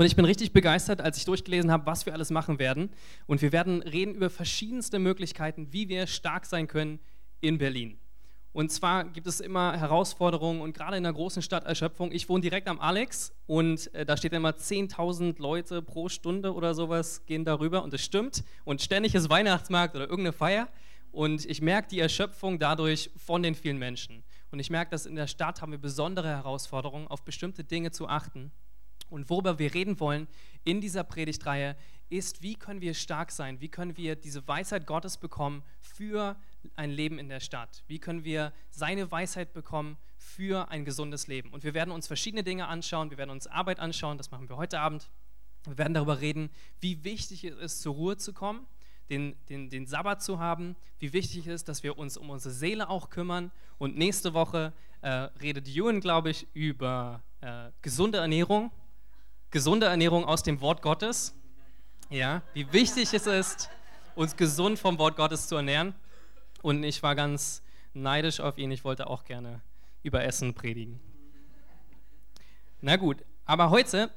Und ich bin richtig begeistert, als ich durchgelesen habe, was wir alles machen werden. Und wir werden reden über verschiedenste Möglichkeiten, wie wir stark sein können in Berlin. Und zwar gibt es immer Herausforderungen und gerade in der großen Stadt Erschöpfung. Ich wohne direkt am Alex und äh, da steht immer 10.000 Leute pro Stunde oder sowas gehen darüber und das stimmt. Und ständig ist Weihnachtsmarkt oder irgendeine Feier und ich merke die Erschöpfung dadurch von den vielen Menschen. Und ich merke, dass in der Stadt haben wir besondere Herausforderungen, auf bestimmte Dinge zu achten. Und worüber wir reden wollen in dieser Predigtreihe ist, wie können wir stark sein? Wie können wir diese Weisheit Gottes bekommen für ein Leben in der Stadt? Wie können wir seine Weisheit bekommen für ein gesundes Leben? Und wir werden uns verschiedene Dinge anschauen. Wir werden uns Arbeit anschauen. Das machen wir heute Abend. Wir werden darüber reden, wie wichtig es ist, zur Ruhe zu kommen, den, den, den Sabbat zu haben, wie wichtig es ist, dass wir uns um unsere Seele auch kümmern. Und nächste Woche äh, redet Ewan, glaube ich, über äh, gesunde Ernährung gesunde Ernährung aus dem Wort Gottes. Ja, wie wichtig es ist, uns gesund vom Wort Gottes zu ernähren. Und ich war ganz neidisch auf ihn. Ich wollte auch gerne über Essen predigen. Na gut, aber heute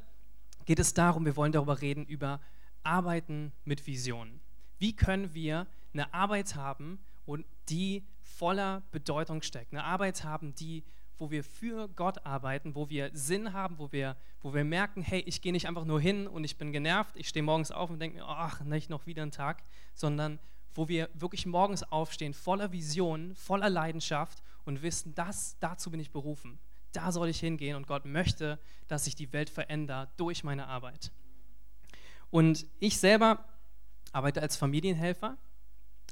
geht es darum, wir wollen darüber reden, über Arbeiten mit Visionen. Wie können wir eine Arbeit haben, und die voller Bedeutung steckt? Eine Arbeit haben, die wo wir für Gott arbeiten, wo wir Sinn haben, wo wir, wo wir merken, hey, ich gehe nicht einfach nur hin und ich bin genervt, ich stehe morgens auf und denke mir, ach, nicht noch wieder ein Tag, sondern wo wir wirklich morgens aufstehen, voller Vision, voller Leidenschaft und wissen, das, dazu bin ich berufen. Da soll ich hingehen und Gott möchte, dass sich die Welt verändert durch meine Arbeit. Und ich selber arbeite als Familienhelfer.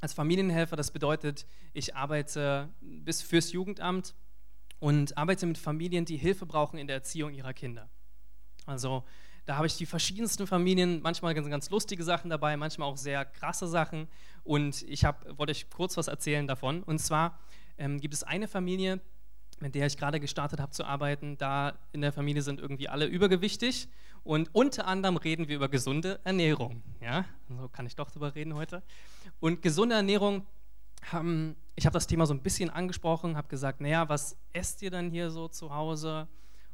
Als Familienhelfer, das bedeutet, ich arbeite bis fürs Jugendamt und arbeite mit Familien, die Hilfe brauchen in der Erziehung ihrer Kinder. Also da habe ich die verschiedensten Familien, manchmal ganz, ganz lustige Sachen dabei, manchmal auch sehr krasse Sachen. Und ich hab, wollte euch kurz was erzählen davon. Und zwar ähm, gibt es eine Familie, mit der ich gerade gestartet habe zu arbeiten. Da in der Familie sind irgendwie alle übergewichtig. Und unter anderem reden wir über gesunde Ernährung. Ja, so kann ich doch drüber reden heute. Und gesunde Ernährung haben, ich habe das Thema so ein bisschen angesprochen, habe gesagt, naja, was esst ihr denn hier so zu Hause?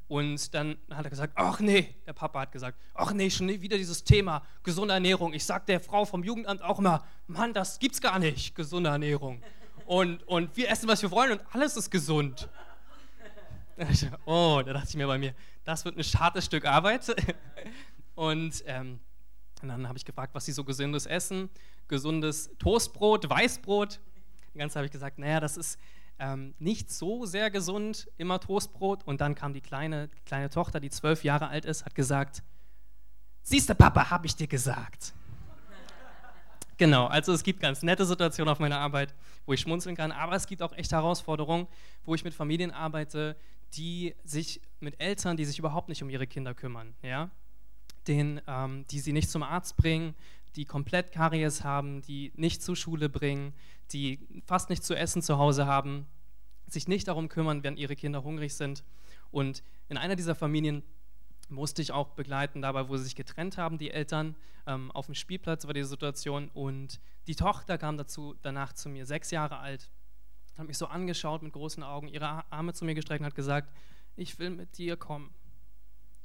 Und dann hat er gesagt, ach nee, der Papa hat gesagt, ach nee, schon wieder dieses Thema gesunde Ernährung. Ich sage der Frau vom Jugendamt auch immer, Mann, das gibt's gar nicht, gesunde Ernährung. Und, und wir essen, was wir wollen und alles ist gesund. Oh, da dachte ich mir bei mir, das wird ein hartes Stück Arbeit. Und, ähm, und dann habe ich gefragt, was sie so gesundes essen. Gesundes Toastbrot, Weißbrot, die ganze Zeit habe ich gesagt, naja, das ist ähm, nicht so sehr gesund, immer Toastbrot. Und dann kam die kleine, kleine Tochter, die zwölf Jahre alt ist, hat gesagt, siehst du, Papa, habe ich dir gesagt. Genau, also es gibt ganz nette Situationen auf meiner Arbeit, wo ich schmunzeln kann, aber es gibt auch echt Herausforderungen, wo ich mit Familien arbeite, die sich mit Eltern, die sich überhaupt nicht um ihre Kinder kümmern, ja, den, ähm, die sie nicht zum Arzt bringen, die komplett Karies haben, die nicht zur Schule bringen, die fast nichts zu essen zu Hause haben, sich nicht darum kümmern, wenn ihre Kinder hungrig sind. Und in einer dieser Familien musste ich auch begleiten, dabei, wo sie sich getrennt haben, die Eltern. Ähm, auf dem Spielplatz war die Situation und die Tochter kam dazu danach zu mir, sechs Jahre alt, hat mich so angeschaut mit großen Augen, ihre Arme zu mir gestreckt und hat gesagt, ich will mit dir kommen.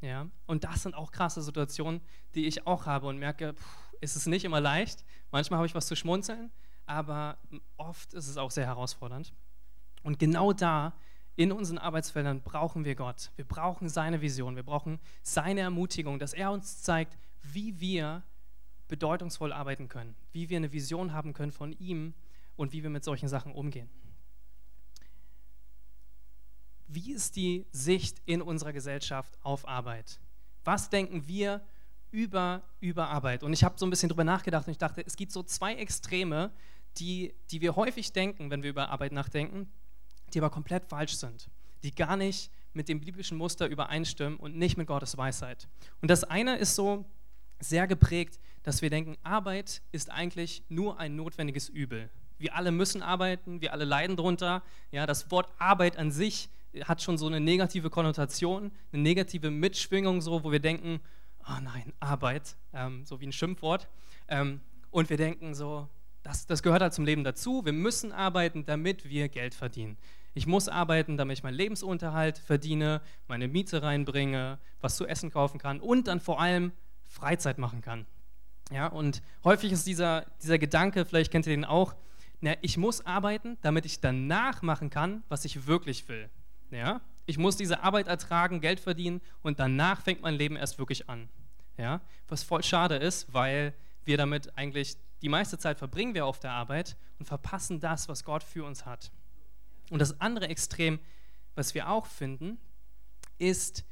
Ja, und das sind auch krasse Situationen, die ich auch habe und merke, pff, ist es nicht immer leicht. Manchmal habe ich was zu schmunzeln, aber oft ist es auch sehr herausfordernd. Und genau da, in unseren Arbeitsfeldern, brauchen wir Gott. Wir brauchen seine Vision, wir brauchen seine Ermutigung, dass er uns zeigt, wie wir bedeutungsvoll arbeiten können, wie wir eine Vision haben können von ihm und wie wir mit solchen Sachen umgehen. Wie ist die Sicht in unserer Gesellschaft auf Arbeit? Was denken wir über, über Arbeit? Und ich habe so ein bisschen drüber nachgedacht und ich dachte, es gibt so zwei Extreme, die, die wir häufig denken, wenn wir über Arbeit nachdenken, die aber komplett falsch sind, die gar nicht mit dem biblischen Muster übereinstimmen und nicht mit Gottes Weisheit. Und das eine ist so sehr geprägt, dass wir denken, Arbeit ist eigentlich nur ein notwendiges Übel. Wir alle müssen arbeiten, wir alle leiden darunter. Ja, das Wort Arbeit an sich hat schon so eine negative Konnotation, eine negative Mitschwingung, so, wo wir denken, oh nein, Arbeit, ähm, so wie ein Schimpfwort. Ähm, und wir denken so, das, das gehört halt zum Leben dazu. Wir müssen arbeiten, damit wir Geld verdienen. Ich muss arbeiten, damit ich meinen Lebensunterhalt verdiene, meine Miete reinbringe, was zu essen kaufen kann und dann vor allem Freizeit machen kann. Ja, und häufig ist dieser, dieser Gedanke, vielleicht kennt ihr den auch, na, ich muss arbeiten, damit ich danach machen kann, was ich wirklich will. Ja? Ich muss diese Arbeit ertragen, Geld verdienen und danach fängt mein Leben erst wirklich an. Ja? Was voll schade ist, weil wir damit eigentlich die meiste Zeit verbringen wir auf der Arbeit und verpassen das, was Gott für uns hat. Und das andere Extrem, was wir auch finden, ist,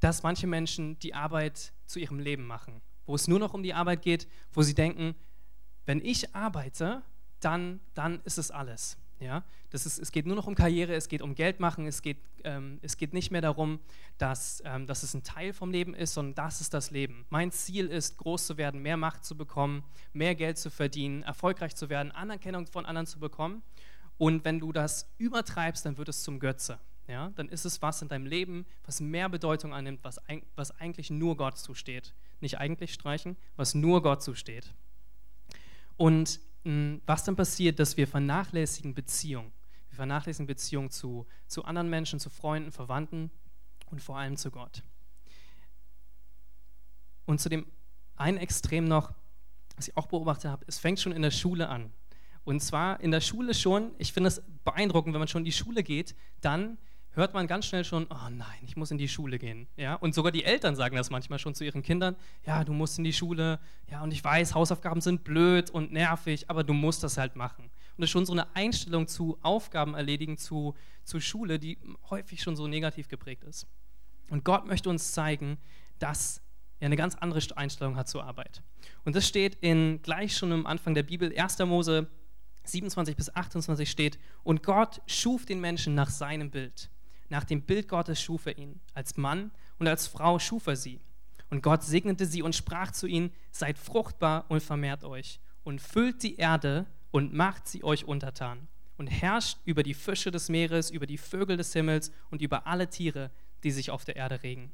dass manche Menschen die Arbeit zu ihrem Leben machen, wo es nur noch um die Arbeit geht, wo sie denken, wenn ich arbeite, dann, dann ist es alles. Ja? Das ist, es geht nur noch um Karriere, es geht um Geld machen, es geht, ähm, es geht nicht mehr darum, dass, ähm, dass es ein Teil vom Leben ist, sondern das ist das Leben. Mein Ziel ist, groß zu werden, mehr Macht zu bekommen, mehr Geld zu verdienen, erfolgreich zu werden, Anerkennung von anderen zu bekommen. Und wenn du das übertreibst, dann wird es zum Götze. Ja? Dann ist es was in deinem Leben, was mehr Bedeutung annimmt, was, was eigentlich nur Gott zusteht. Nicht eigentlich streichen, was nur Gott zusteht. Und was dann passiert, dass wir vernachlässigen Beziehungen. Wir vernachlässigen Beziehungen zu, zu anderen Menschen, zu Freunden, Verwandten und vor allem zu Gott. Und zu dem einen Extrem noch, was ich auch beobachtet habe, es fängt schon in der Schule an. Und zwar in der Schule schon, ich finde es beeindruckend, wenn man schon in die Schule geht, dann hört man ganz schnell schon, oh nein, ich muss in die Schule gehen. Ja? Und sogar die Eltern sagen das manchmal schon zu ihren Kindern, ja, du musst in die Schule, ja, und ich weiß, Hausaufgaben sind blöd und nervig, aber du musst das halt machen. Und das ist schon so eine Einstellung zu Aufgaben erledigen, zu, zu Schule, die häufig schon so negativ geprägt ist. Und Gott möchte uns zeigen, dass er eine ganz andere Einstellung hat zur Arbeit. Und das steht in, gleich schon am Anfang der Bibel, 1. Mose 27 bis 28 steht, und Gott schuf den Menschen nach seinem Bild. Nach dem Bild Gottes schuf er ihn. Als Mann und als Frau schuf er sie. Und Gott segnete sie und sprach zu ihnen, seid fruchtbar und vermehrt euch und füllt die Erde und macht sie euch untertan und herrscht über die Fische des Meeres, über die Vögel des Himmels und über alle Tiere, die sich auf der Erde regen.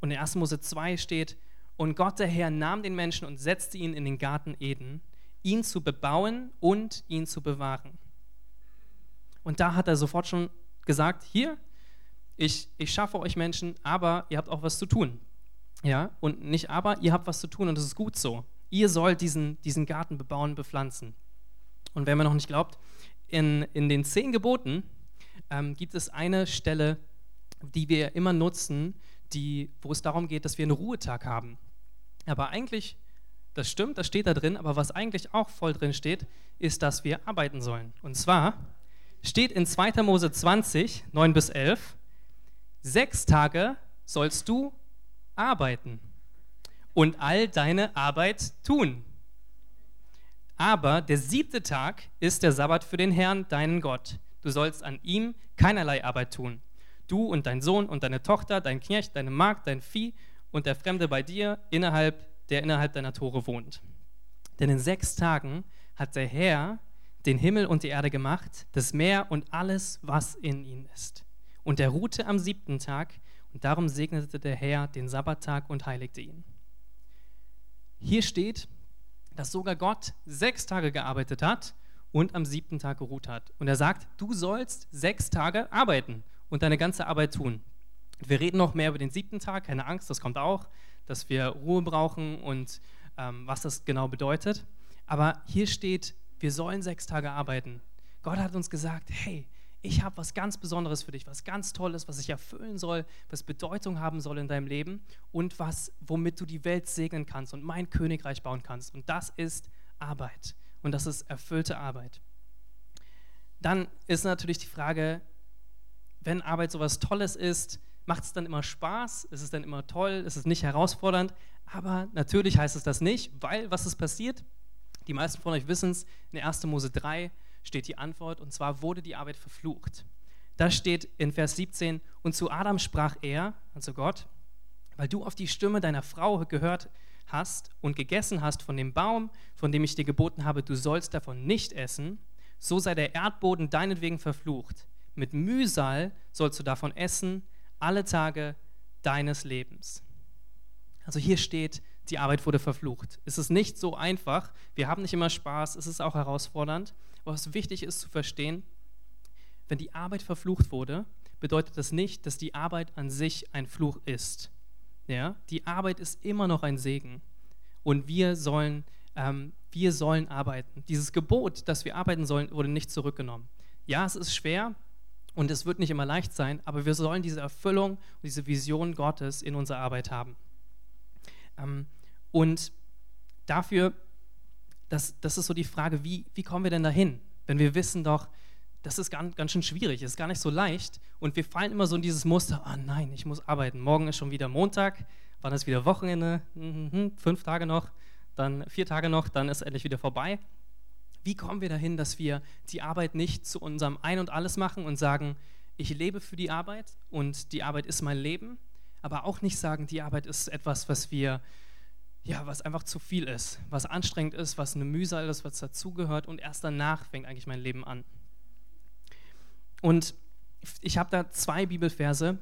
Und in 1. Mose 2 steht, und Gott der Herr nahm den Menschen und setzte ihn in den Garten Eden, ihn zu bebauen und ihn zu bewahren. Und da hat er sofort schon gesagt, hier, ich, ich schaffe euch Menschen, aber ihr habt auch was zu tun. Ja, und nicht aber, ihr habt was zu tun und das ist gut so. Ihr sollt diesen, diesen Garten bebauen, bepflanzen. Und wenn man noch nicht glaubt, in, in den zehn Geboten ähm, gibt es eine Stelle, die wir immer nutzen, die, wo es darum geht, dass wir einen Ruhetag haben. Aber eigentlich, das stimmt, das steht da drin, aber was eigentlich auch voll drin steht, ist, dass wir arbeiten sollen. Und zwar steht in 2. Mose 20, 9 bis 11, sechs Tage sollst du arbeiten und all deine Arbeit tun. Aber der siebte Tag ist der Sabbat für den Herrn, deinen Gott. Du sollst an ihm keinerlei Arbeit tun. Du und dein Sohn und deine Tochter, dein Knecht, deine Magd, dein Vieh und der Fremde bei dir, innerhalb, der innerhalb deiner Tore wohnt. Denn in sechs Tagen hat der Herr den Himmel und die Erde gemacht, das Meer und alles, was in ihnen ist. Und er ruhte am siebten Tag, und darum segnete der Herr den Sabbattag und heiligte ihn. Hier steht, dass sogar Gott sechs Tage gearbeitet hat und am siebten Tag geruht hat. Und er sagt, du sollst sechs Tage arbeiten und deine ganze Arbeit tun. Wir reden noch mehr über den siebten Tag, keine Angst, das kommt auch, dass wir Ruhe brauchen und ähm, was das genau bedeutet. Aber hier steht, wir sollen sechs Tage arbeiten. Gott hat uns gesagt, hey, ich habe was ganz Besonderes für dich, was ganz Tolles, was ich erfüllen soll, was Bedeutung haben soll in deinem Leben und was, womit du die Welt segnen kannst und mein Königreich bauen kannst. Und das ist Arbeit. Und das ist erfüllte Arbeit. Dann ist natürlich die Frage, wenn Arbeit so was Tolles ist, macht es dann immer Spaß? Ist es dann immer toll? Ist es nicht herausfordernd? Aber natürlich heißt es das nicht, weil was ist passiert? Die meisten von euch wissen es, in 1. Mose 3 steht die Antwort, und zwar wurde die Arbeit verflucht. Da steht in Vers 17, und zu Adam sprach er, also Gott, weil du auf die Stimme deiner Frau gehört hast und gegessen hast von dem Baum, von dem ich dir geboten habe, du sollst davon nicht essen, so sei der Erdboden deinetwegen verflucht. Mit Mühsal sollst du davon essen, alle Tage deines Lebens. Also hier steht, die Arbeit wurde verflucht. Es ist nicht so einfach, wir haben nicht immer Spaß, es ist auch herausfordernd. Was wichtig ist zu verstehen, wenn die Arbeit verflucht wurde, bedeutet das nicht, dass die Arbeit an sich ein Fluch ist. Ja? Die Arbeit ist immer noch ein Segen. Und wir sollen, ähm, wir sollen arbeiten. Dieses Gebot, dass wir arbeiten sollen, wurde nicht zurückgenommen. Ja, es ist schwer und es wird nicht immer leicht sein, aber wir sollen diese Erfüllung und diese Vision Gottes in unserer Arbeit haben. Ähm, und dafür, das, das ist so die Frage, wie, wie kommen wir denn dahin? Wenn wir wissen doch, das ist ganz, ganz schön schwierig, ist gar nicht so leicht. Und wir fallen immer so in dieses Muster, ah nein, ich muss arbeiten. Morgen ist schon wieder Montag, wann ist wieder Wochenende? Mhm, fünf Tage noch, dann vier Tage noch, dann ist endlich wieder vorbei. Wie kommen wir dahin, dass wir die Arbeit nicht zu unserem Ein und Alles machen und sagen, ich lebe für die Arbeit und die Arbeit ist mein Leben, aber auch nicht sagen, die Arbeit ist etwas, was wir ja, was einfach zu viel ist, was anstrengend ist, was eine Mühsal ist, was dazugehört und erst danach fängt eigentlich mein Leben an. Und ich habe da zwei Bibelverse,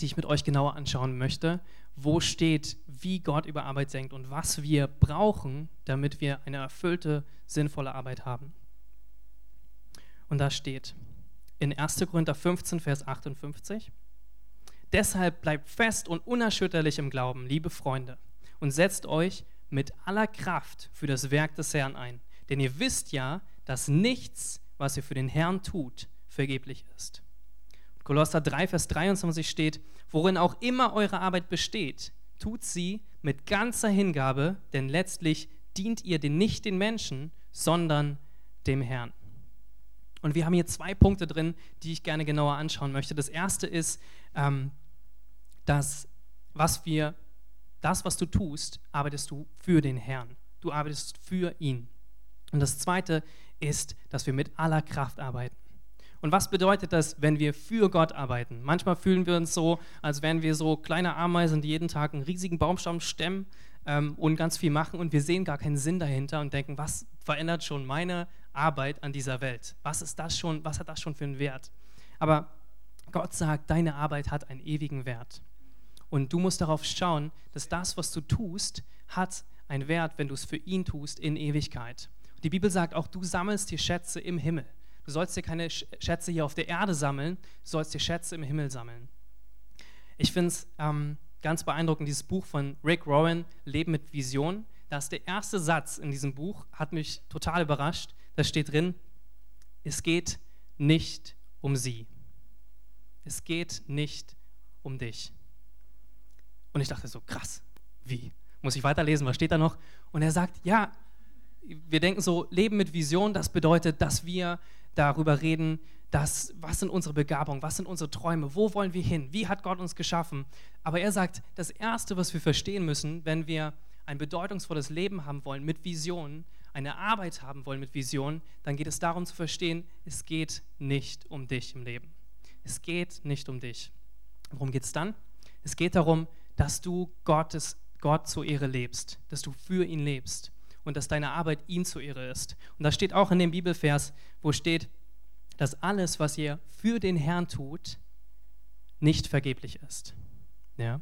die ich mit euch genauer anschauen möchte, wo steht, wie Gott über Arbeit denkt und was wir brauchen, damit wir eine erfüllte, sinnvolle Arbeit haben. Und da steht in 1. Korinther 15, Vers 58, Deshalb bleibt fest und unerschütterlich im Glauben, liebe Freunde, und setzt euch mit aller Kraft für das Werk des Herrn ein. Denn ihr wisst ja, dass nichts, was ihr für den Herrn tut, vergeblich ist. Kolosser 3, Vers 23 steht, worin auch immer eure Arbeit besteht, tut sie mit ganzer Hingabe, denn letztlich dient ihr den, nicht den Menschen, sondern dem Herrn. Und wir haben hier zwei Punkte drin, die ich gerne genauer anschauen möchte. Das erste ist, ähm, dass was wir, das, was du tust, arbeitest du für den Herrn. Du arbeitest für ihn. Und das zweite ist, dass wir mit aller Kraft arbeiten. Und was bedeutet das, wenn wir für Gott arbeiten? Manchmal fühlen wir uns so, als wären wir so kleine Ameisen, die jeden Tag einen riesigen Baumstamm stemmen ähm, und ganz viel machen und wir sehen gar keinen Sinn dahinter und denken, was verändert schon meine Arbeit an dieser Welt? Was ist das schon, was hat das schon für einen Wert? Aber Gott sagt, deine Arbeit hat einen ewigen Wert. Und du musst darauf schauen, dass das, was du tust, hat einen Wert, wenn du es für ihn tust, in Ewigkeit. Die Bibel sagt auch, du sammelst die Schätze im Himmel. Du sollst dir keine Schätze hier auf der Erde sammeln, du sollst dir Schätze im Himmel sammeln. Ich finde es ähm, ganz beeindruckend, dieses Buch von Rick Warren, Leben mit Vision. Da ist der erste Satz in diesem Buch, hat mich total überrascht. Da steht drin, es geht nicht um sie. Es geht nicht um dich. Und ich dachte so, krass, wie? Muss ich weiterlesen, was steht da noch? Und er sagt, ja, wir denken so, Leben mit Vision, das bedeutet, dass wir darüber reden, dass, was sind unsere Begabungen, was sind unsere Träume, wo wollen wir hin, wie hat Gott uns geschaffen. Aber er sagt, das Erste, was wir verstehen müssen, wenn wir ein bedeutungsvolles Leben haben wollen mit Visionen, eine Arbeit haben wollen mit Visionen, dann geht es darum zu verstehen, es geht nicht um dich im Leben. Es geht nicht um dich. Worum geht es dann? Es geht darum, dass du Gottes, Gott zur Ehre lebst, dass du für ihn lebst und dass deine Arbeit ihm zur Ehre ist. Und das steht auch in dem Bibelvers, wo steht, dass alles, was ihr für den Herrn tut, nicht vergeblich ist. Ja?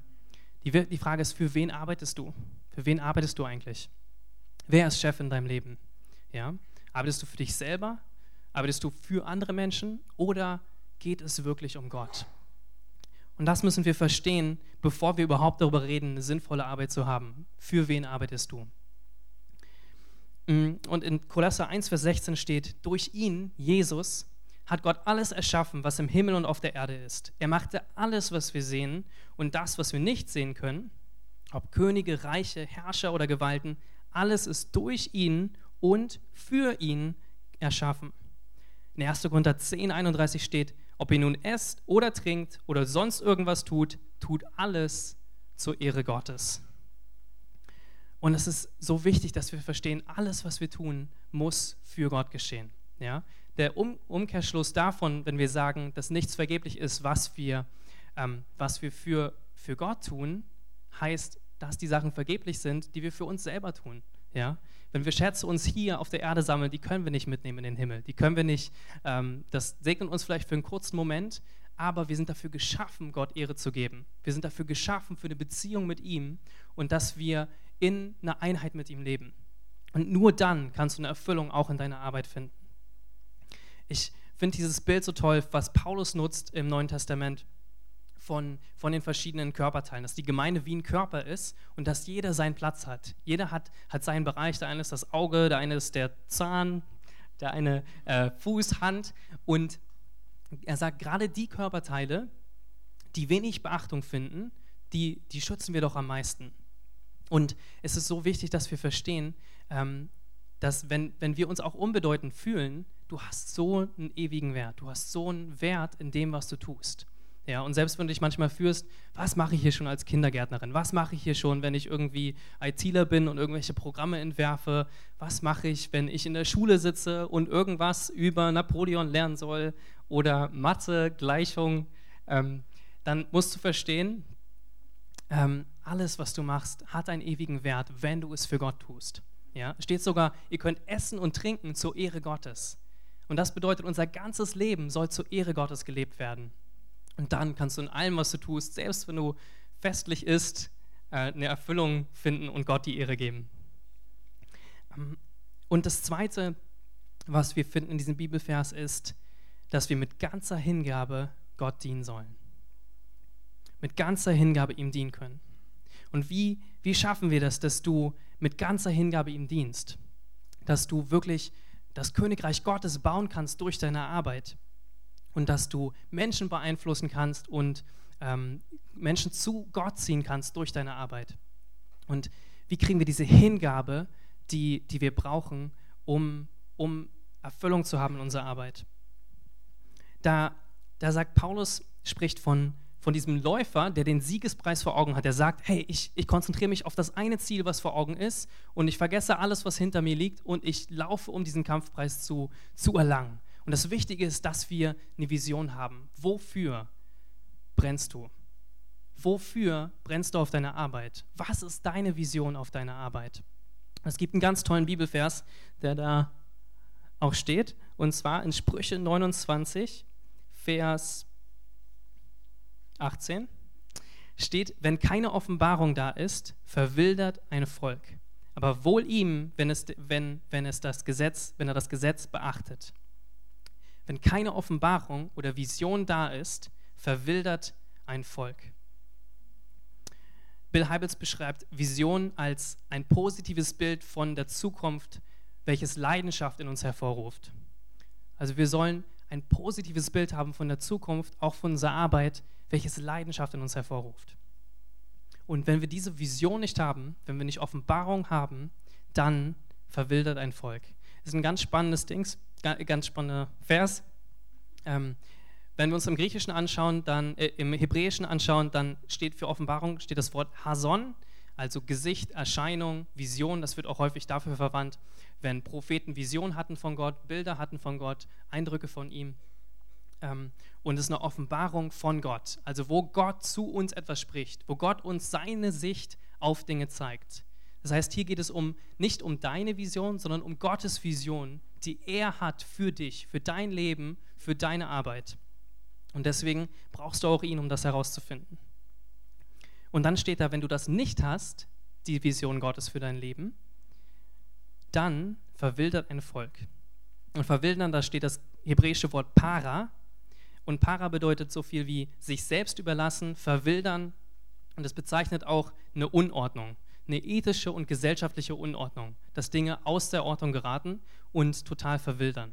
Die, die Frage ist, für wen arbeitest du? Für wen arbeitest du eigentlich? Wer ist Chef in deinem Leben? Ja? Arbeitest du für dich selber? Arbeitest du für andere Menschen? Oder geht es wirklich um Gott? Und das müssen wir verstehen, bevor wir überhaupt darüber reden, eine sinnvolle Arbeit zu haben. Für wen arbeitest du? Mm, und in Kolosser 1, Vers 16 steht, durch ihn, Jesus, hat Gott alles erschaffen, was im Himmel und auf der Erde ist. Er machte alles, was wir sehen und das, was wir nicht sehen können, ob Könige, Reiche, Herrscher oder Gewalten, alles ist durch ihn und für ihn erschaffen. In 1. Korinther 10, 31 steht, ob ihr nun esst oder trinkt oder sonst irgendwas tut, tut alles zur Ehre Gottes. Und es ist so wichtig, dass wir verstehen, alles, was wir tun, muss für Gott geschehen. Ja? Der um Umkehrschluss davon, wenn wir sagen, dass nichts vergeblich ist, was wir, ähm, was wir für, für Gott tun, heißt, dass die Sachen vergeblich sind, die wir für uns selber tun. Ja? Wenn wir Schätze uns hier auf der Erde sammeln, die können wir nicht mitnehmen in den Himmel. Die können wir nicht, ähm, das segnet uns vielleicht für einen kurzen Moment, aber wir sind dafür geschaffen, Gott Ehre zu geben. Wir sind dafür geschaffen für eine Beziehung mit ihm und dass wir in einer Einheit mit ihm leben. Und nur dann kannst du eine Erfüllung auch in deiner Arbeit finden. Ich finde dieses Bild so toll, was Paulus nutzt im Neuen Testament von, von den verschiedenen Körperteilen, dass die Gemeinde wie ein Körper ist und dass jeder seinen Platz hat. Jeder hat, hat seinen Bereich. Der eine ist das Auge, der eine ist der Zahn, der eine äh, Fuß, Hand. Und er sagt, gerade die Körperteile, die wenig Beachtung finden, die, die schützen wir doch am meisten. Und es ist so wichtig, dass wir verstehen, ähm, dass wenn, wenn wir uns auch unbedeutend fühlen, du hast so einen ewigen Wert, du hast so einen Wert in dem, was du tust. Ja, und selbst wenn du dich manchmal fühlst, was mache ich hier schon als Kindergärtnerin? Was mache ich hier schon, wenn ich irgendwie ITler bin und irgendwelche Programme entwerfe? Was mache ich, wenn ich in der Schule sitze und irgendwas über Napoleon lernen soll oder Mathe, Gleichung? Ähm, dann musst du verstehen, ähm, alles, was du machst, hat einen ewigen Wert, wenn du es für Gott tust. Ja, steht sogar, ihr könnt essen und trinken zur Ehre Gottes. Und das bedeutet, unser ganzes Leben soll zur Ehre Gottes gelebt werden. Und dann kannst du in allem, was du tust, selbst wenn du festlich isst, äh, eine Erfüllung finden und Gott die Ehre geben. Ähm, und das Zweite, was wir finden in diesem Bibelvers, ist, dass wir mit ganzer Hingabe Gott dienen sollen. Mit ganzer Hingabe ihm dienen können. Und wie, wie schaffen wir das, dass du mit ganzer Hingabe ihm dienst? Dass du wirklich das Königreich Gottes bauen kannst durch deine Arbeit und dass du Menschen beeinflussen kannst und ähm, Menschen zu Gott ziehen kannst durch deine Arbeit. Und wie kriegen wir diese Hingabe, die, die wir brauchen, um, um Erfüllung zu haben in unserer Arbeit? Da, da sagt Paulus, spricht von, von diesem Läufer, der den Siegespreis vor Augen hat. Der sagt, hey, ich, ich konzentriere mich auf das eine Ziel, was vor Augen ist und ich vergesse alles, was hinter mir liegt und ich laufe, um diesen Kampfpreis zu, zu erlangen. Und das Wichtige ist, dass wir eine Vision haben. Wofür brennst du? Wofür brennst du auf deine Arbeit? Was ist deine Vision auf deine Arbeit? Es gibt einen ganz tollen Bibelvers, der da auch steht, und zwar in Sprüche 29, Vers 18 steht, wenn keine Offenbarung da ist, verwildert ein Volk. Aber wohl ihm, wenn es, wenn, wenn es das Gesetz, wenn er das Gesetz beachtet. Wenn keine Offenbarung oder Vision da ist, verwildert ein Volk. Bill Heibels beschreibt Vision als ein positives Bild von der Zukunft, welches Leidenschaft in uns hervorruft. Also wir sollen ein positives Bild haben von der Zukunft, auch von unserer Arbeit, welches Leidenschaft in uns hervorruft. Und wenn wir diese Vision nicht haben, wenn wir nicht Offenbarung haben, dann verwildert ein Volk. Das ist ein ganz spannendes Ding, ganz spannender Vers. Ähm, wenn wir uns im Griechischen anschauen, dann äh, im Hebräischen anschauen, dann steht für Offenbarung steht das Wort Hason, also Gesicht, Erscheinung, Vision. Das wird auch häufig dafür verwandt, wenn Propheten Vision hatten von Gott, Bilder hatten von Gott, Eindrücke von ihm. Ähm, und es ist eine Offenbarung von Gott, also wo Gott zu uns etwas spricht, wo Gott uns seine Sicht auf Dinge zeigt. Das heißt, hier geht es um nicht um deine Vision, sondern um Gottes Vision, die er hat für dich, für dein Leben, für deine Arbeit. Und deswegen brauchst du auch ihn, um das herauszufinden. Und dann steht da, wenn du das nicht hast, die Vision Gottes für dein Leben, dann verwildert ein Volk. Und verwildern, da steht das hebräische Wort para. Und para bedeutet so viel wie sich selbst überlassen, verwildern. Und es bezeichnet auch eine Unordnung eine ethische und gesellschaftliche Unordnung, dass Dinge aus der Ordnung geraten und total verwildern.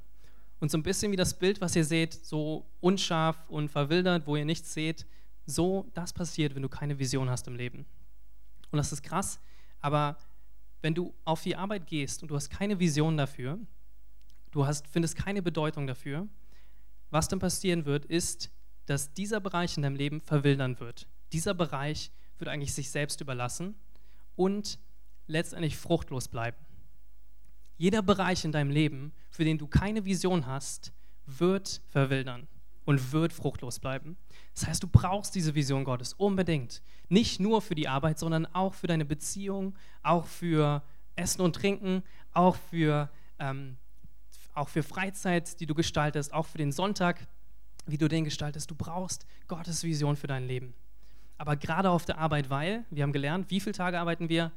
Und so ein bisschen wie das Bild, was ihr seht, so unscharf und verwildert, wo ihr nichts seht, so das passiert, wenn du keine Vision hast im Leben. Und das ist krass, aber wenn du auf die Arbeit gehst und du hast keine Vision dafür, du hast, findest keine Bedeutung dafür, was dann passieren wird, ist, dass dieser Bereich in deinem Leben verwildern wird. Dieser Bereich wird eigentlich sich selbst überlassen und letztendlich fruchtlos bleiben. Jeder Bereich in deinem Leben, für den du keine Vision hast, wird verwildern und wird fruchtlos bleiben. Das heißt, du brauchst diese Vision Gottes unbedingt. Nicht nur für die Arbeit, sondern auch für deine Beziehung, auch für Essen und Trinken, auch für, ähm, auch für Freizeit, die du gestaltest, auch für den Sonntag, wie du den gestaltest. Du brauchst Gottes Vision für dein Leben aber gerade auf der Arbeit, weil wir haben gelernt, wie viele Tage arbeiten wir?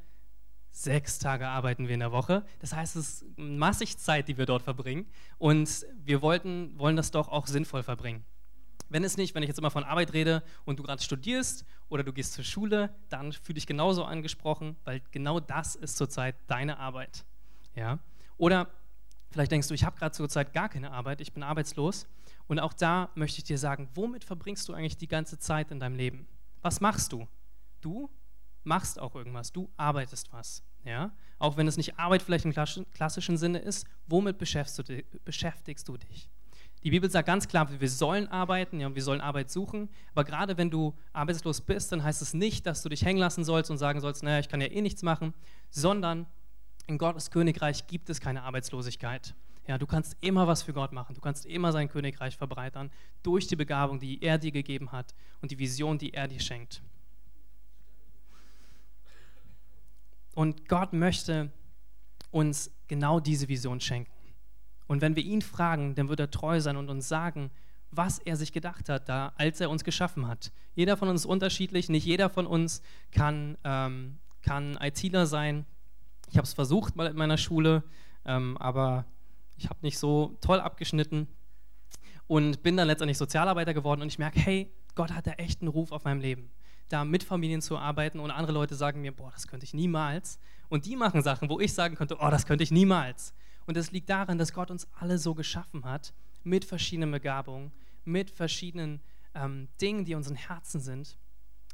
Sechs Tage arbeiten wir in der Woche. Das heißt, es ist massig Zeit, die wir dort verbringen. Und wir wollten, wollen das doch auch sinnvoll verbringen. Wenn es nicht, wenn ich jetzt immer von Arbeit rede und du gerade studierst oder du gehst zur Schule, dann fühle dich genauso angesprochen, weil genau das ist zurzeit deine Arbeit. Ja? Oder vielleicht denkst du, ich habe gerade zurzeit gar keine Arbeit, ich bin arbeitslos. Und auch da möchte ich dir sagen, womit verbringst du eigentlich die ganze Zeit in deinem Leben? Was machst du? Du machst auch irgendwas, du arbeitest was. Ja? Auch wenn es nicht Arbeit vielleicht im klassischen Sinne ist, womit beschäftigst du, dich? Die Bibel sagt ganz klar, wir sollen arbeiten, ja, wir sollen Arbeit suchen. Aber gerade wenn du arbeitslos bist, dann heißt es nicht, dass du dich hängen lassen sollst und sagen sollst, naja, ich kann ja eh nichts machen, sondern in Gottes Königreich gibt es keine Arbeitslosigkeit. Ja, du kannst immer was für Gott machen. Du kannst immer sein Königreich verbreitern durch die Begabung, die er dir gegeben hat und die Vision, die er dir schenkt. Und Gott möchte uns genau diese Vision schenken. Und wenn wir ihn fragen, dann wird er treu sein und uns sagen, was er sich gedacht hat, da, als er uns geschaffen hat. Jeder von uns ist unterschiedlich, nicht jeder von uns kann, ähm, kann ITler sein. Ich habe es versucht mal in meiner Schule, ähm, aber ich habe nicht so toll abgeschnitten und bin dann letztendlich Sozialarbeiter geworden und ich merke, hey, Gott hat da echt einen Ruf auf meinem Leben da mit Familien zu arbeiten und andere Leute sagen mir, boah, das könnte ich niemals. Und die machen Sachen, wo ich sagen könnte, oh, das könnte ich niemals. Und das liegt daran, dass Gott uns alle so geschaffen hat, mit verschiedenen Begabungen, mit verschiedenen ähm, Dingen, die unseren Herzen sind,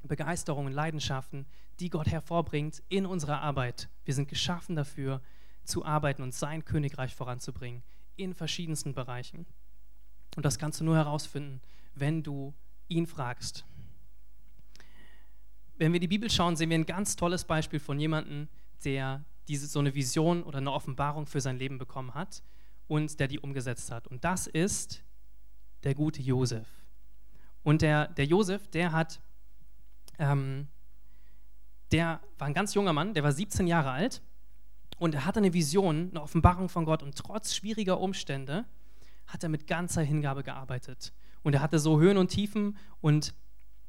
Begeisterungen, Leidenschaften, die Gott hervorbringt in unserer Arbeit. Wir sind geschaffen dafür, zu arbeiten und sein Königreich voranzubringen in verschiedensten Bereichen. Und das kannst du nur herausfinden, wenn du ihn fragst wenn wir die Bibel schauen, sehen wir ein ganz tolles Beispiel von jemandem, der diese, so eine Vision oder eine Offenbarung für sein Leben bekommen hat und der die umgesetzt hat. Und das ist der gute Josef. Und der, der Josef, der hat, ähm, der war ein ganz junger Mann, der war 17 Jahre alt und er hatte eine Vision, eine Offenbarung von Gott und trotz schwieriger Umstände hat er mit ganzer Hingabe gearbeitet. Und er hatte so Höhen und Tiefen und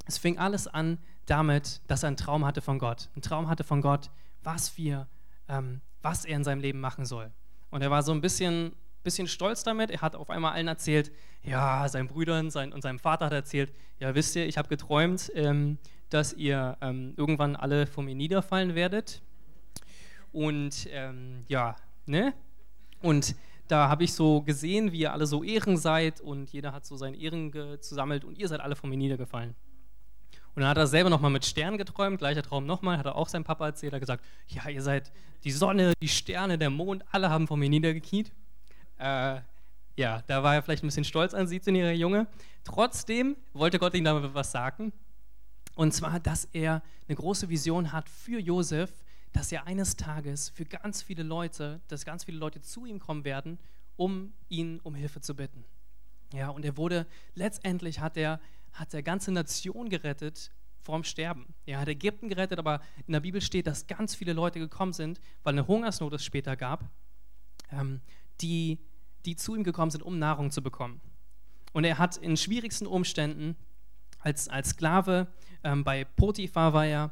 es fing alles an damit, dass er einen Traum hatte von Gott. Einen Traum hatte von Gott, was, wir, ähm, was er in seinem Leben machen soll. Und er war so ein bisschen, bisschen stolz damit. Er hat auf einmal allen erzählt, ja, seinen Brüdern sein, und seinem Vater hat erzählt, ja, wisst ihr, ich habe geträumt, ähm, dass ihr ähm, irgendwann alle vor mir niederfallen werdet. Und ähm, ja, ne? Und da habe ich so gesehen, wie ihr alle so Ehren seid und jeder hat so seine Ehren gesammelt und ihr seid alle vor mir niedergefallen. Und dann hat er selber nochmal mit Sternen geträumt, gleicher Traum nochmal, hat er auch seinem Papa erzählt, er gesagt, ja, ihr seid die Sonne, die Sterne, der Mond, alle haben vor mir niedergekniet. Äh, ja, da war er vielleicht ein bisschen stolz an 17-jähriger Junge. Trotzdem wollte Gott ihm damit was sagen. Und zwar, dass er eine große Vision hat für Josef, dass er eines Tages für ganz viele Leute, dass ganz viele Leute zu ihm kommen werden, um ihn um Hilfe zu bitten. Ja, und er wurde, letztendlich hat er hat er ganze Nation gerettet vorm Sterben. Er hat Ägypten gerettet, aber in der Bibel steht, dass ganz viele Leute gekommen sind, weil eine Hungersnot es später gab, ähm, die, die zu ihm gekommen sind, um Nahrung zu bekommen. Und er hat in schwierigsten Umständen als, als Sklave ähm, bei Potiphar war er,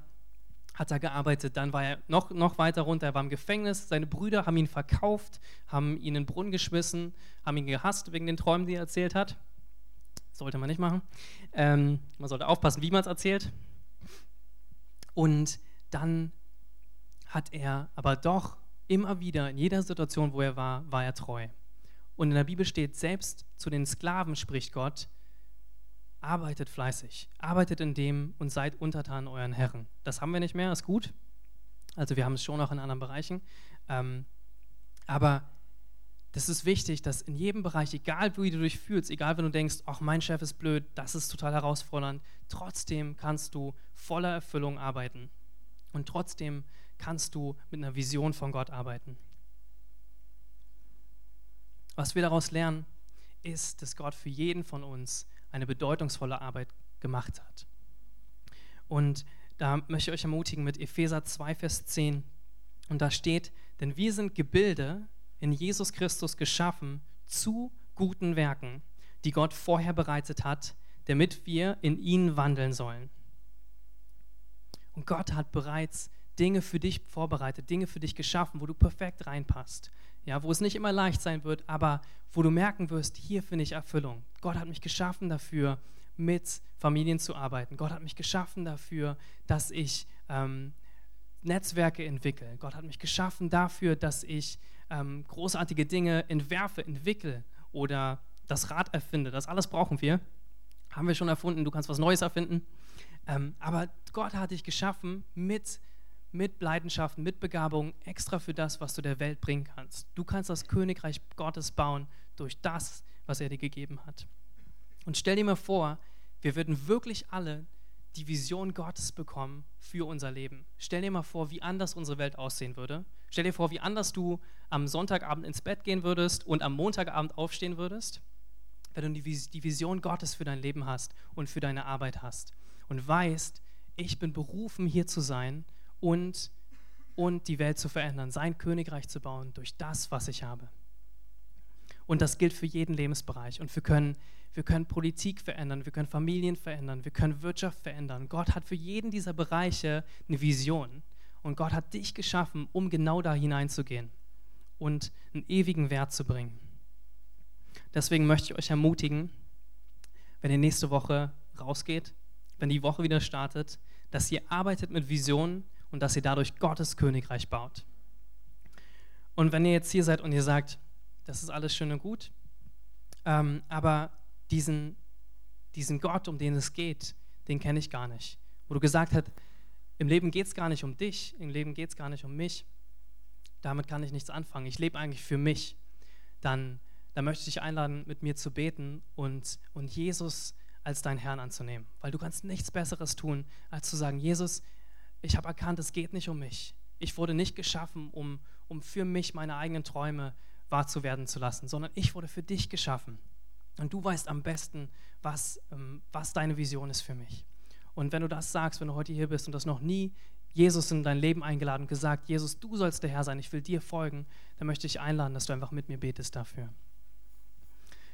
hat er gearbeitet. Dann war er noch, noch weiter runter, er war im Gefängnis. Seine Brüder haben ihn verkauft, haben ihn in den Brunnen geschmissen, haben ihn gehasst wegen den Träumen, die er erzählt hat sollte man nicht machen. Ähm, man sollte aufpassen, wie man es erzählt. Und dann hat er aber doch immer wieder, in jeder Situation, wo er war, war er treu. Und in der Bibel steht, selbst zu den Sklaven spricht Gott, arbeitet fleißig, arbeitet in dem und seid untertan euren Herren. Das haben wir nicht mehr, ist gut. Also wir haben es schon auch in anderen Bereichen. Ähm, aber das ist wichtig, dass in jedem Bereich, egal wie du dich fühlst, egal wenn du denkst, ach, mein Chef ist blöd, das ist total herausfordernd, trotzdem kannst du voller Erfüllung arbeiten. Und trotzdem kannst du mit einer Vision von Gott arbeiten. Was wir daraus lernen, ist, dass Gott für jeden von uns eine bedeutungsvolle Arbeit gemacht hat. Und da möchte ich euch ermutigen mit Epheser 2, Vers 10. Und da steht, denn wir sind Gebilde, in Jesus Christus geschaffen zu guten Werken, die Gott vorher bereitet hat, damit wir in ihnen wandeln sollen. Und Gott hat bereits Dinge für dich vorbereitet, Dinge für dich geschaffen, wo du perfekt reinpasst. Ja, wo es nicht immer leicht sein wird, aber wo du merken wirst, hier finde ich Erfüllung. Gott hat mich geschaffen dafür, mit Familien zu arbeiten. Gott hat mich geschaffen dafür, dass ich ähm, Netzwerke entwickle. Gott hat mich geschaffen dafür, dass ich ähm, großartige Dinge entwerfe, entwickle oder das Rad erfinde. Das alles brauchen wir. Haben wir schon erfunden. Du kannst was Neues erfinden. Ähm, aber Gott hat dich geschaffen mit, mit Leidenschaften, mit Begabungen, extra für das, was du der Welt bringen kannst. Du kannst das Königreich Gottes bauen durch das, was er dir gegeben hat. Und stell dir mal vor, wir würden wirklich alle die Vision Gottes bekommen für unser Leben. Stell dir mal vor, wie anders unsere Welt aussehen würde. Stell dir vor, wie anders du am Sonntagabend ins Bett gehen würdest und am Montagabend aufstehen würdest, wenn du die Vision Gottes für dein Leben hast und für deine Arbeit hast und weißt, ich bin berufen, hier zu sein und, und die Welt zu verändern, sein Königreich zu bauen durch das, was ich habe. Und das gilt für jeden Lebensbereich. Und wir können wir können Politik verändern, wir können Familien verändern, wir können Wirtschaft verändern. Gott hat für jeden dieser Bereiche eine Vision. Und Gott hat dich geschaffen, um genau da hineinzugehen und einen ewigen Wert zu bringen. Deswegen möchte ich euch ermutigen, wenn ihr nächste Woche rausgeht, wenn die Woche wieder startet, dass ihr arbeitet mit Visionen und dass ihr dadurch Gottes Königreich baut. Und wenn ihr jetzt hier seid und ihr sagt, das ist alles schön und gut, ähm, aber diesen, diesen Gott, um den es geht, den kenne ich gar nicht. Wo du gesagt hast, im Leben geht es gar nicht um dich, im Leben geht es gar nicht um mich. Damit kann ich nichts anfangen. Ich lebe eigentlich für mich. Dann, dann möchte ich dich einladen, mit mir zu beten und, und Jesus als deinen Herrn anzunehmen. Weil du kannst nichts Besseres tun, als zu sagen, Jesus, ich habe erkannt, es geht nicht um mich. Ich wurde nicht geschaffen, um, um für mich meine eigenen Träume wahr zu werden zu lassen, sondern ich wurde für dich geschaffen. Und du weißt am besten, was, ähm, was deine Vision ist für mich. Und wenn du das sagst, wenn du heute hier bist und das noch nie Jesus in dein Leben eingeladen und gesagt, Jesus, du sollst der Herr sein, ich will dir folgen, dann möchte ich einladen, dass du einfach mit mir betest dafür.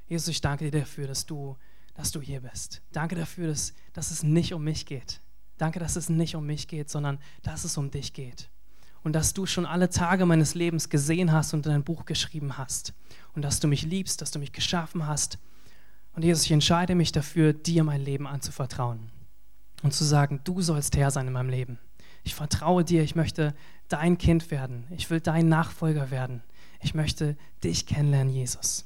Jesus, ich danke dir dafür, dass du, dass du hier bist. Danke dafür, dass, dass es nicht um mich geht. Danke, dass es nicht um mich geht, sondern dass es um dich geht. Und dass du schon alle Tage meines Lebens gesehen hast und in dein Buch geschrieben hast. Und dass du mich liebst, dass du mich geschaffen hast und Jesus, ich entscheide mich dafür, dir mein Leben anzuvertrauen und zu sagen, du sollst Herr sein in meinem Leben. Ich vertraue dir, ich möchte dein Kind werden. Ich will dein Nachfolger werden. Ich möchte dich kennenlernen, Jesus.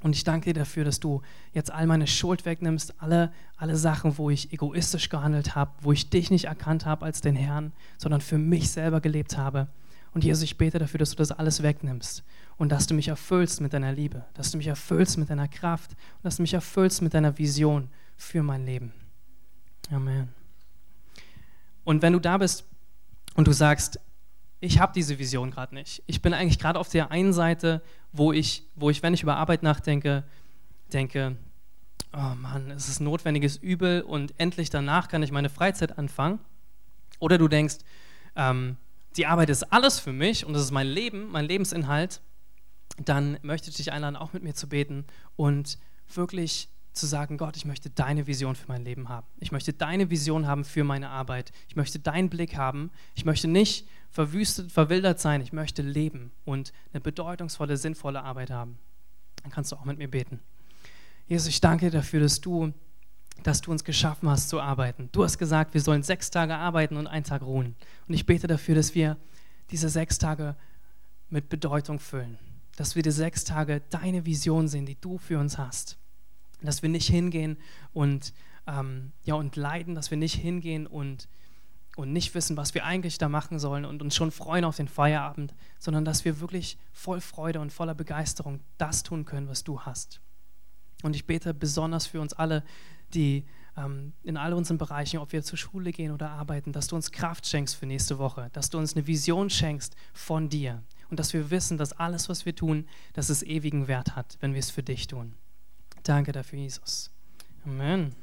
Und ich danke dir dafür, dass du jetzt all meine Schuld wegnimmst, alle, alle Sachen, wo ich egoistisch gehandelt habe, wo ich dich nicht erkannt habe als den Herrn, sondern für mich selber gelebt habe. Und Jesus, ich bete dafür, dass du das alles wegnimmst und dass du mich erfüllst mit deiner Liebe, dass du mich erfüllst mit deiner Kraft und dass du mich erfüllst mit deiner Vision für mein Leben. Amen. Und wenn du da bist und du sagst, ich habe diese Vision gerade nicht. Ich bin eigentlich gerade auf der einen Seite, wo ich, wo ich, wenn ich über Arbeit nachdenke, denke, oh Mann, es ist notwendiges Übel und endlich danach kann ich meine Freizeit anfangen. Oder du denkst, ähm, die Arbeit ist alles für mich und es ist mein Leben, mein Lebensinhalt dann möchte ich dich einladen, auch mit mir zu beten und wirklich zu sagen, Gott, ich möchte deine Vision für mein Leben haben. Ich möchte deine Vision haben für meine Arbeit. Ich möchte deinen Blick haben. Ich möchte nicht verwüstet, verwildert sein. Ich möchte leben und eine bedeutungsvolle, sinnvolle Arbeit haben. Dann kannst du auch mit mir beten. Jesus, ich danke dir dafür, dass du, dass du uns geschaffen hast zu arbeiten. Du hast gesagt, wir sollen sechs Tage arbeiten und einen Tag ruhen. Und ich bete dafür, dass wir diese sechs Tage mit Bedeutung füllen dass wir die sechs Tage deine Vision sehen, die du für uns hast. Dass wir nicht hingehen und, ähm, ja, und leiden, dass wir nicht hingehen und, und nicht wissen, was wir eigentlich da machen sollen und uns schon freuen auf den Feierabend, sondern dass wir wirklich voll Freude und voller Begeisterung das tun können, was du hast. Und ich bete besonders für uns alle, die ähm, in all unseren Bereichen, ob wir zur Schule gehen oder arbeiten, dass du uns Kraft schenkst für nächste Woche, dass du uns eine Vision schenkst von dir, und dass wir wissen, dass alles, was wir tun, dass es ewigen Wert hat, wenn wir es für dich tun. Danke dafür, Jesus. Amen.